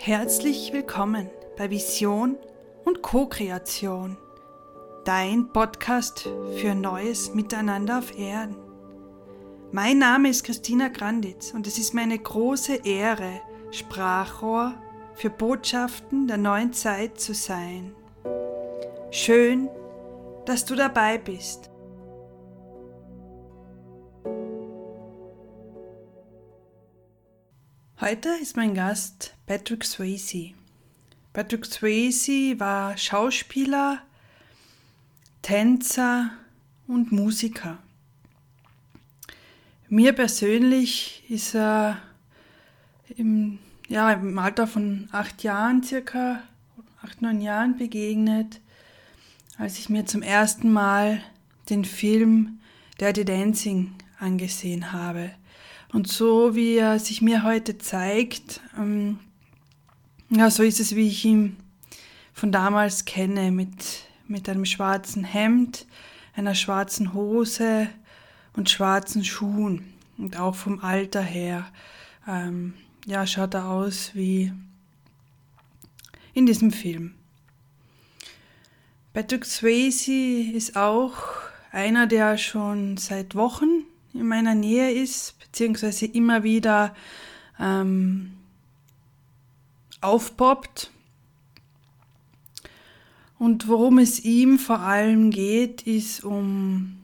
Herzlich willkommen bei Vision und Co-Kreation, dein Podcast für neues Miteinander auf Erden. Mein Name ist Christina Granditz und es ist meine große Ehre, Sprachrohr für Botschaften der neuen Zeit zu sein. Schön, dass du dabei bist. Heute ist mein Gast Patrick Swayze. Patrick Swayze war Schauspieler, Tänzer und Musiker. Mir persönlich ist er im, ja, im Alter von acht Jahren, circa acht, neun Jahren begegnet, als ich mir zum ersten Mal den Film Dirty Dancing angesehen habe. Und so wie er sich mir heute zeigt, ähm, ja, so ist es, wie ich ihn von damals kenne, mit, mit einem schwarzen Hemd, einer schwarzen Hose und schwarzen Schuhen. Und auch vom Alter her, ähm, ja, schaut er aus wie in diesem Film. Patrick Swayze ist auch einer, der schon seit Wochen in meiner Nähe ist, beziehungsweise immer wieder ähm, aufpoppt. Und worum es ihm vor allem geht, ist um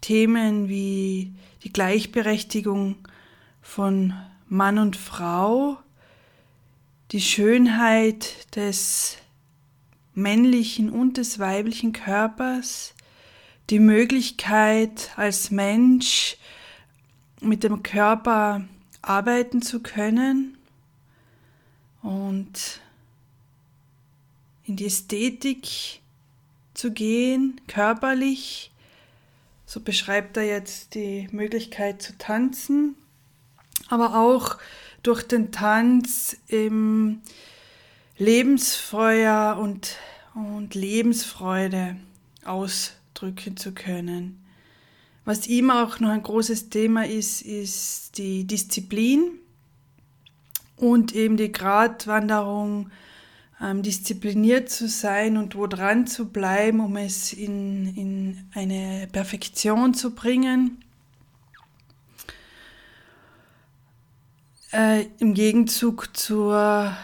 Themen wie die Gleichberechtigung von Mann und Frau, die Schönheit des männlichen und des weiblichen Körpers, die Möglichkeit als Mensch mit dem Körper arbeiten zu können und in die Ästhetik zu gehen, körperlich. So beschreibt er jetzt die Möglichkeit zu tanzen, aber auch durch den Tanz im Lebensfeuer und, und Lebensfreude ausdrücken zu können. Was ihm auch noch ein großes Thema ist, ist die Disziplin und eben die Gratwanderung, ähm, diszipliniert zu sein und wo dran zu bleiben, um es in, in eine Perfektion zu bringen. Äh, Im Gegenzug zur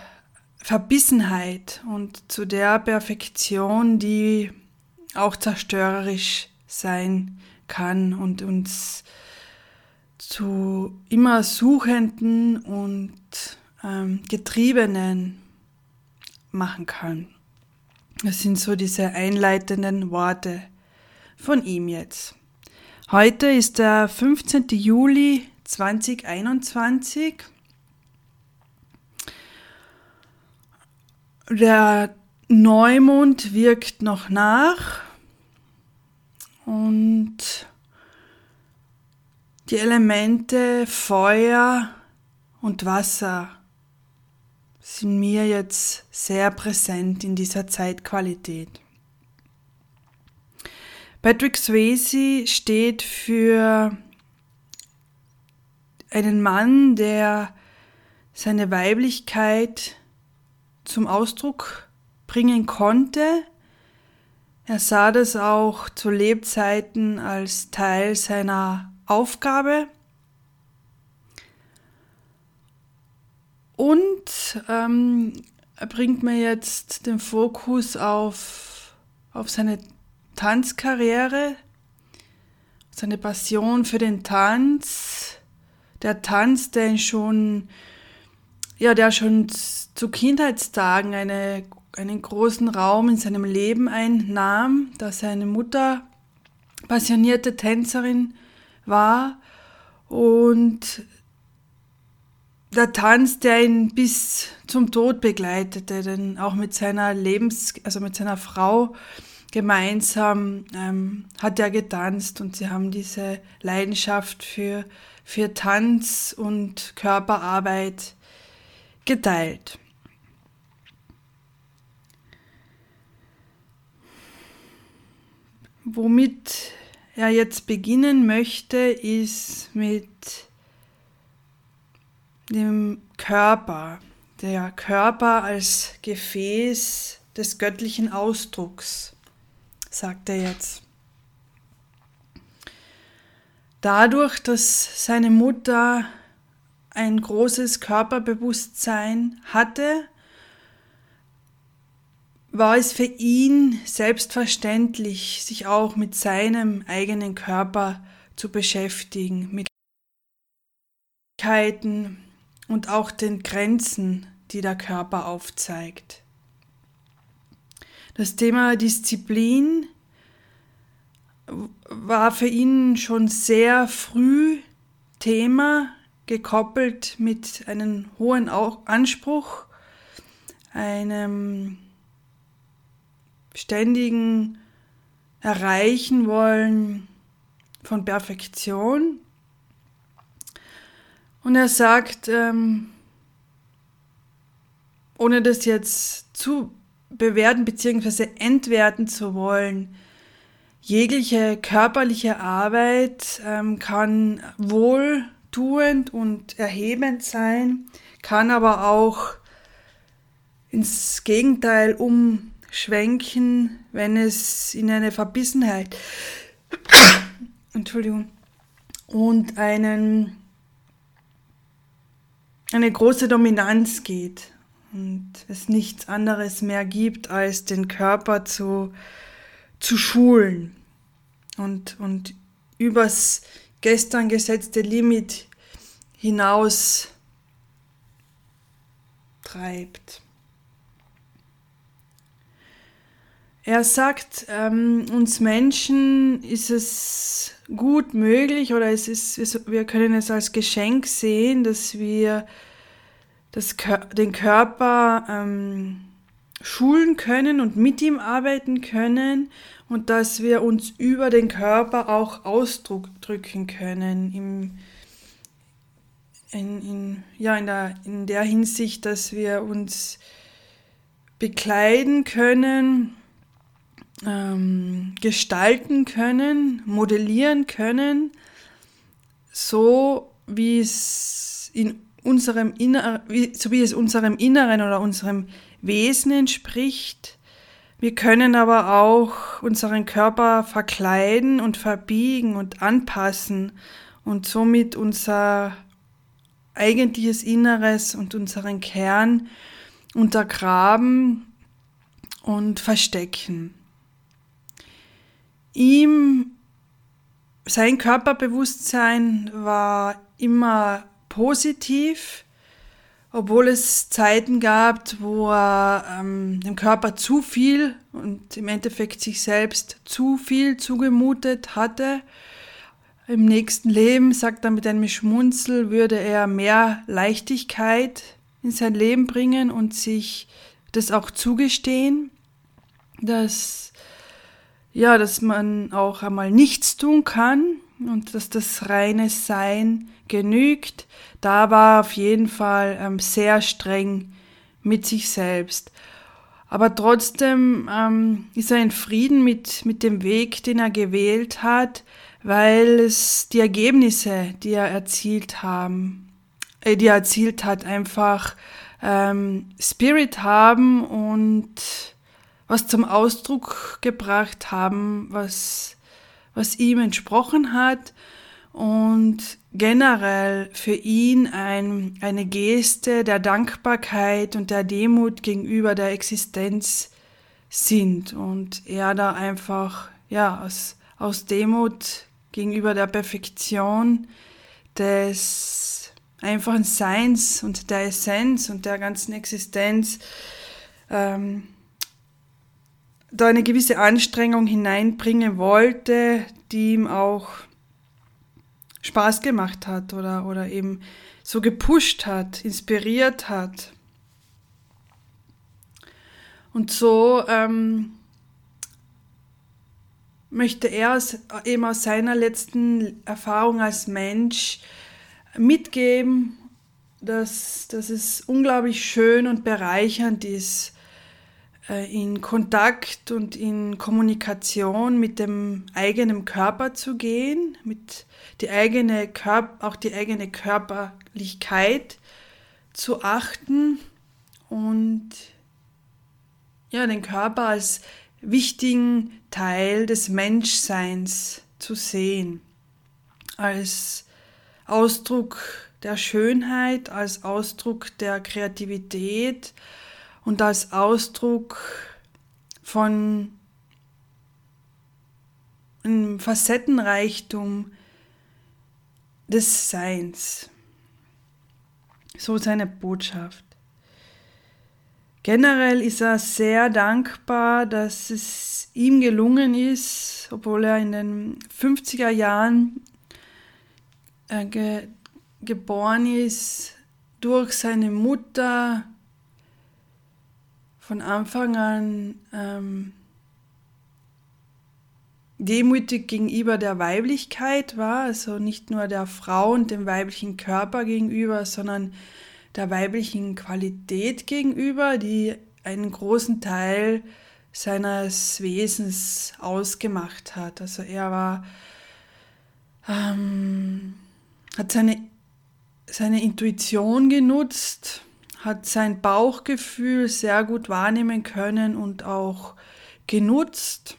Verbissenheit und zu der Perfektion, die auch zerstörerisch sein kann und uns zu immer Suchenden und ähm, Getriebenen machen kann. Das sind so diese einleitenden Worte von ihm jetzt. Heute ist der 15. Juli 2021. Der Neumond wirkt noch nach und die Elemente Feuer und Wasser sind mir jetzt sehr präsent in dieser Zeitqualität. Patrick Swayze steht für einen Mann, der seine Weiblichkeit zum Ausdruck bringen konnte, er sah das auch zu Lebzeiten als Teil seiner Aufgabe. Und ähm, er bringt mir jetzt den Fokus auf, auf seine Tanzkarriere, seine Passion für den Tanz. Der Tanz, der ihn schon, ja, der schon zu Kindheitstagen eine einen großen Raum in seinem Leben einnahm, da seine Mutter passionierte Tänzerin war und der Tanz, der ihn bis zum Tod begleitete, denn auch mit seiner Lebens-, also mit seiner Frau gemeinsam ähm, hat er getanzt und sie haben diese Leidenschaft für, für Tanz und Körperarbeit geteilt. Womit er jetzt beginnen möchte, ist mit dem Körper. der Körper als Gefäß des göttlichen Ausdrucks, sagt er jetzt. Dadurch, dass seine Mutter ein großes Körperbewusstsein hatte, war es für ihn selbstverständlich, sich auch mit seinem eigenen Körper zu beschäftigen, mit und auch den Grenzen, die der Körper aufzeigt. Das Thema Disziplin war für ihn schon sehr früh Thema, gekoppelt mit einem hohen Anspruch, einem ständigen Erreichen wollen von Perfektion. Und er sagt, ähm, ohne das jetzt zu bewerten bzw. entwerten zu wollen, jegliche körperliche Arbeit ähm, kann wohltuend und erhebend sein, kann aber auch ins Gegenteil umschwenken, wenn es in eine Verbissenheit Entschuldigung und einen eine große Dominanz geht und es nichts anderes mehr gibt, als den Körper zu, zu schulen und, und übers gestern gesetzte Limit hinaus treibt. Er sagt, ähm, uns Menschen ist es gut möglich oder es ist, wir können es als Geschenk sehen, dass wir das, den Körper ähm, schulen können und mit ihm arbeiten können und dass wir uns über den Körper auch ausdrücken können. Im, in, in, ja, in, der, in der Hinsicht, dass wir uns bekleiden können, ähm, gestalten können, modellieren können, so wie es in unserem Inner, so wie es unserem Inneren oder unserem Wesen entspricht. Wir können aber auch unseren Körper verkleiden und verbiegen und anpassen und somit unser eigentliches Inneres und unseren Kern untergraben und verstecken ihm, sein Körperbewusstsein war immer positiv, obwohl es Zeiten gab, wo er ähm, dem Körper zu viel und im Endeffekt sich selbst zu viel zugemutet hatte. Im nächsten Leben, sagt er mit einem Schmunzel, würde er mehr Leichtigkeit in sein Leben bringen und sich das auch zugestehen, dass ja, dass man auch einmal nichts tun kann und dass das reine Sein genügt. Da war auf jeden Fall ähm, sehr streng mit sich selbst. Aber trotzdem ähm, ist er in Frieden mit, mit dem Weg, den er gewählt hat, weil es die Ergebnisse, die er erzielt haben, äh, die er erzielt hat, einfach ähm, Spirit haben und was zum Ausdruck gebracht haben, was, was ihm entsprochen hat. Und generell für ihn ein, eine Geste der Dankbarkeit und der Demut gegenüber der Existenz sind. Und er da einfach ja aus, aus Demut gegenüber der Perfektion des einfachen Seins und der Essenz und der ganzen Existenz ähm, da eine gewisse Anstrengung hineinbringen wollte, die ihm auch Spaß gemacht hat oder, oder eben so gepusht hat, inspiriert hat. Und so ähm, möchte er aus, eben aus seiner letzten Erfahrung als Mensch mitgeben, dass, dass es unglaublich schön und bereichernd ist, in Kontakt und in Kommunikation mit dem eigenen Körper zu gehen, mit die eigene Körper, auch die eigene Körperlichkeit zu achten und ja, den Körper als wichtigen Teil des Menschseins zu sehen, als Ausdruck der Schönheit, als Ausdruck der Kreativität und als Ausdruck von einem Facettenreichtum des Seins. So seine Botschaft. Generell ist er sehr dankbar, dass es ihm gelungen ist, obwohl er in den 50er Jahren äh, ge geboren ist, durch seine Mutter von Anfang an ähm, demütig gegenüber der Weiblichkeit war, also nicht nur der Frau und dem weiblichen Körper gegenüber, sondern der weiblichen Qualität gegenüber, die einen großen Teil seines Wesens ausgemacht hat. Also er war, ähm, hat seine, seine Intuition genutzt, hat sein Bauchgefühl sehr gut wahrnehmen können und auch genutzt.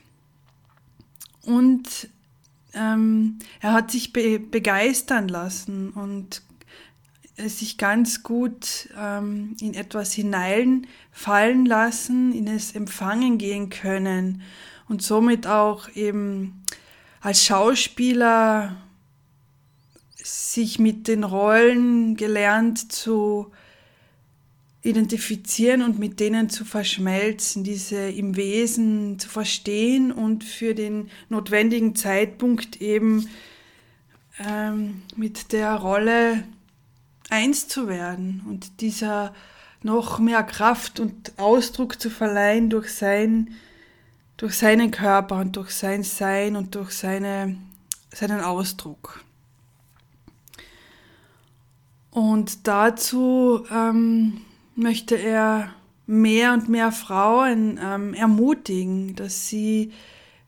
Und ähm, er hat sich be begeistern lassen und sich ganz gut ähm, in etwas hineinfallen lassen, in es empfangen gehen können und somit auch eben als Schauspieler sich mit den Rollen gelernt zu identifizieren und mit denen zu verschmelzen, diese im Wesen zu verstehen und für den notwendigen Zeitpunkt eben ähm, mit der Rolle eins zu werden und dieser noch mehr Kraft und Ausdruck zu verleihen durch sein, durch seinen Körper und durch sein Sein und durch seine, seinen Ausdruck. Und dazu ähm, möchte er mehr und mehr Frauen ähm, ermutigen, dass sie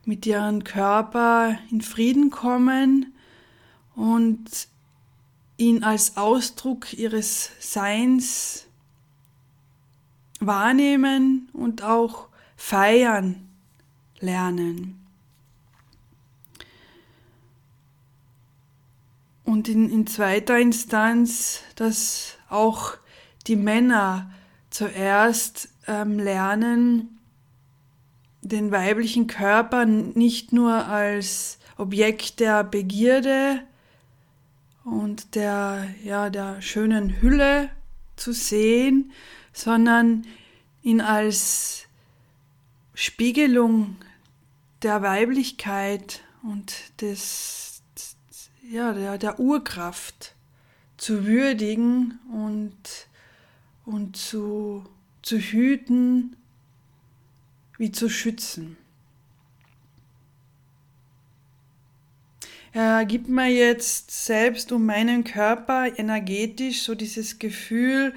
mit ihrem Körper in Frieden kommen und ihn als Ausdruck ihres Seins wahrnehmen und auch feiern lernen. Und in, in zweiter Instanz, dass auch die Männer zuerst ähm, lernen, den weiblichen Körper nicht nur als Objekt der Begierde und der, ja, der schönen Hülle zu sehen, sondern ihn als Spiegelung der Weiblichkeit und des, ja, der, der Urkraft zu würdigen und und zu, zu hüten wie zu schützen. Er gibt mir jetzt selbst um meinen Körper energetisch so dieses Gefühl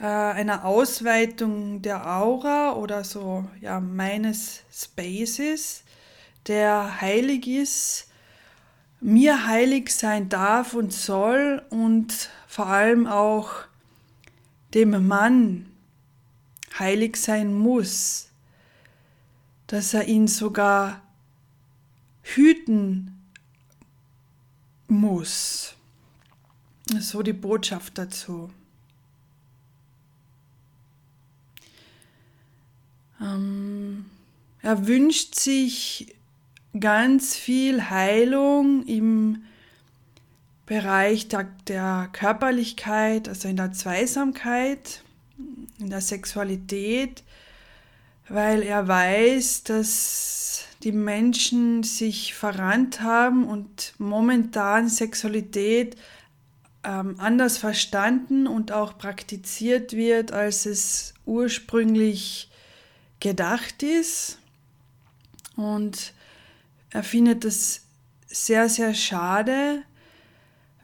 äh, einer Ausweitung der Aura oder so ja meines Spaces, der heilig ist, mir heilig sein darf und soll und vor allem auch dem Mann heilig sein muss, dass er ihn sogar hüten muss. So die Botschaft dazu. Ähm, er wünscht sich ganz viel Heilung im Bereich der, der Körperlichkeit, also in der Zweisamkeit, in der Sexualität, weil er weiß, dass die Menschen sich verrannt haben und momentan Sexualität ähm, anders verstanden und auch praktiziert wird, als es ursprünglich gedacht ist. Und er findet es sehr, sehr schade,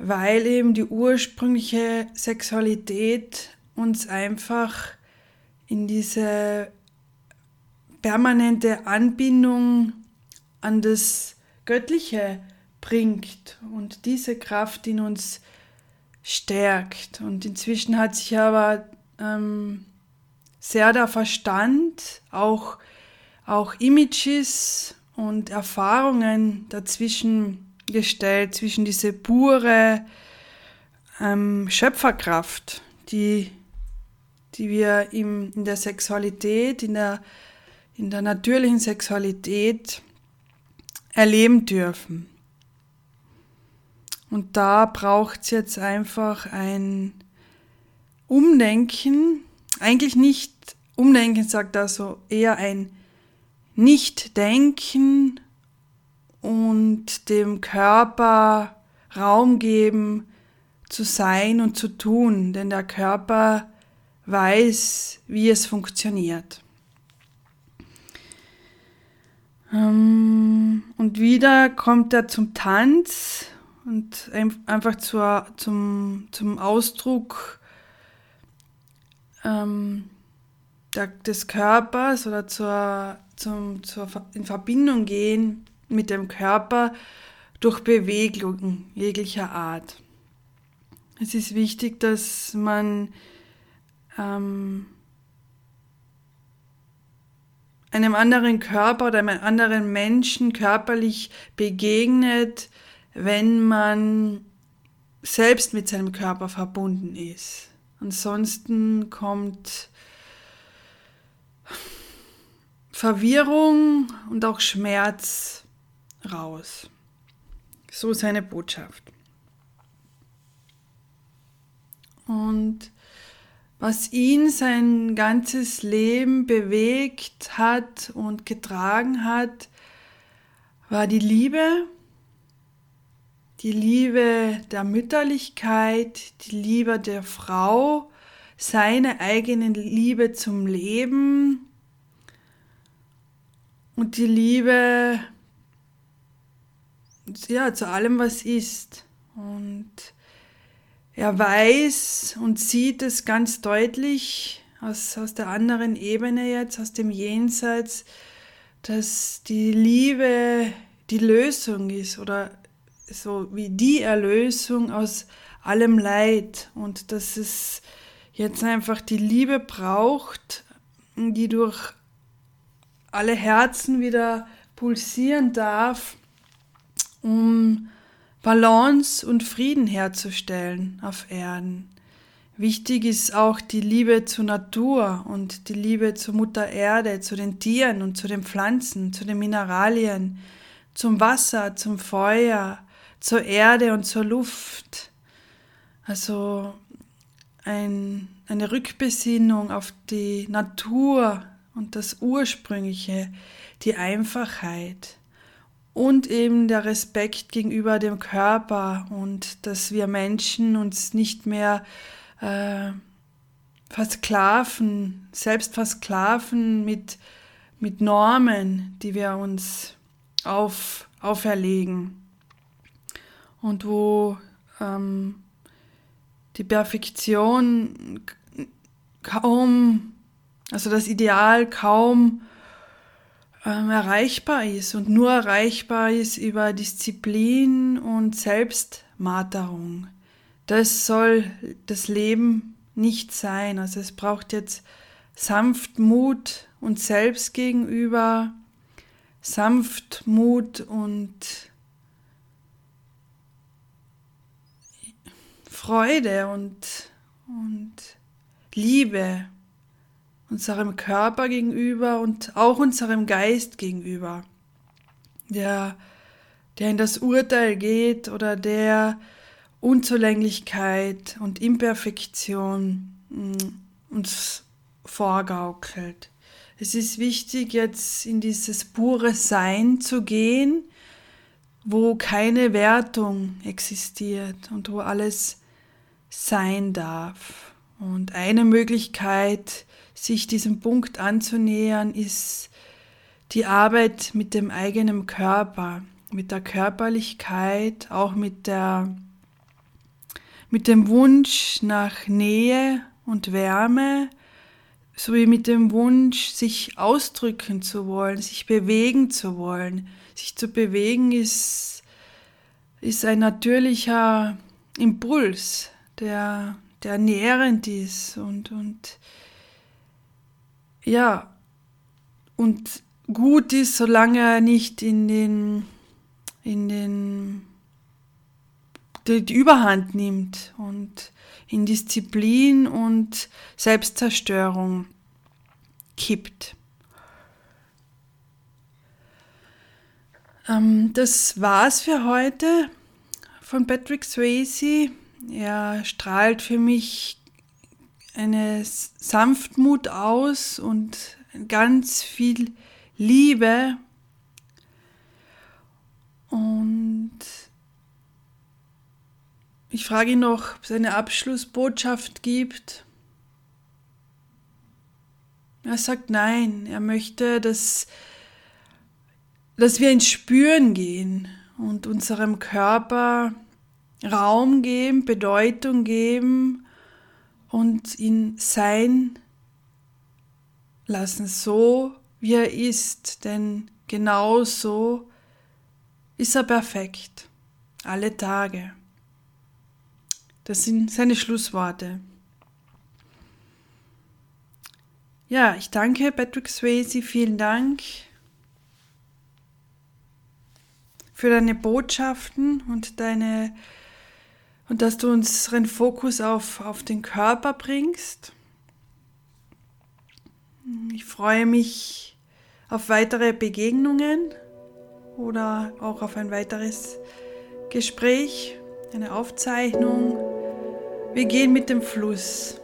weil eben die ursprüngliche Sexualität uns einfach in diese permanente Anbindung an das Göttliche bringt und diese Kraft in uns stärkt. Und inzwischen hat sich aber ähm, sehr der Verstand, auch, auch Images und Erfahrungen dazwischen gestellt, zwischen diese pure ähm, Schöpferkraft, die, die wir im, in der Sexualität, in der, in der natürlichen Sexualität erleben dürfen. Und da braucht es jetzt einfach ein Umdenken, eigentlich nicht Umdenken, sagt er so, eher ein Nicht-Denken und dem Körper Raum geben, zu sein und zu tun, denn der Körper weiß, wie es funktioniert. Ähm, und wieder kommt er zum Tanz und einfach zur, zum, zum Ausdruck ähm, des Körpers oder zur, zum, zur, in Verbindung gehen mit dem Körper durch Bewegung jeglicher Art. Es ist wichtig, dass man ähm, einem anderen Körper oder einem anderen Menschen körperlich begegnet, wenn man selbst mit seinem Körper verbunden ist. Ansonsten kommt Verwirrung und auch Schmerz raus. So seine Botschaft. Und was ihn sein ganzes Leben bewegt hat und getragen hat, war die Liebe, die Liebe der Mütterlichkeit, die Liebe der Frau, seine eigene Liebe zum Leben und die Liebe ja, zu allem, was ist. Und er weiß und sieht es ganz deutlich aus, aus der anderen Ebene jetzt, aus dem Jenseits, dass die Liebe die Lösung ist oder so wie die Erlösung aus allem Leid und dass es jetzt einfach die Liebe braucht, die durch alle Herzen wieder pulsieren darf, um Balance und Frieden herzustellen auf Erden. Wichtig ist auch die Liebe zur Natur und die Liebe zur Mutter Erde, zu den Tieren und zu den Pflanzen, zu den Mineralien, zum Wasser, zum Feuer, zur Erde und zur Luft. Also ein, eine Rückbesinnung auf die Natur und das Ursprüngliche, die Einfachheit und eben der Respekt gegenüber dem Körper und dass wir Menschen uns nicht mehr äh, versklaven, selbst versklaven mit, mit Normen, die wir uns auf, auferlegen. Und wo ähm, die Perfektion kaum, also das Ideal kaum ähm, erreichbar ist und nur erreichbar ist über Disziplin und Selbstmarterung. Das soll das Leben nicht sein. Also es braucht jetzt Sanftmut und Selbst gegenüber, Sanftmut und Freude und, und Liebe unserem Körper gegenüber und auch unserem Geist gegenüber, der, der in das Urteil geht oder der Unzulänglichkeit und Imperfektion mm, uns vorgaukelt. Es ist wichtig, jetzt in dieses pure Sein zu gehen, wo keine Wertung existiert und wo alles sein darf. Und eine Möglichkeit, sich diesem Punkt anzunähern, ist die Arbeit mit dem eigenen Körper, mit der Körperlichkeit, auch mit der, mit dem Wunsch nach Nähe und Wärme, sowie mit dem Wunsch, sich ausdrücken zu wollen, sich bewegen zu wollen. Sich zu bewegen ist, ist ein natürlicher Impuls, der, der nährend ist und, und ja, und gut ist, solange er nicht in den, in den, die, Überhand nimmt und in Disziplin und Selbstzerstörung kippt. Ähm, das war's für heute von Patrick Swayze. Er strahlt für mich eine Sanftmut aus und ganz viel Liebe. Und ich frage ihn noch, ob es eine Abschlussbotschaft gibt. Er sagt nein, er möchte, dass, dass wir ins Spüren gehen und unserem Körper Raum geben, Bedeutung geben und ihn sein lassen, so wie er ist, denn genau so ist er perfekt, alle Tage. Das sind seine Schlussworte. Ja, ich danke Patrick Swayze, vielen Dank für deine Botschaften und deine und dass du unseren Fokus auf, auf den Körper bringst. Ich freue mich auf weitere Begegnungen oder auch auf ein weiteres Gespräch, eine Aufzeichnung. Wir gehen mit dem Fluss.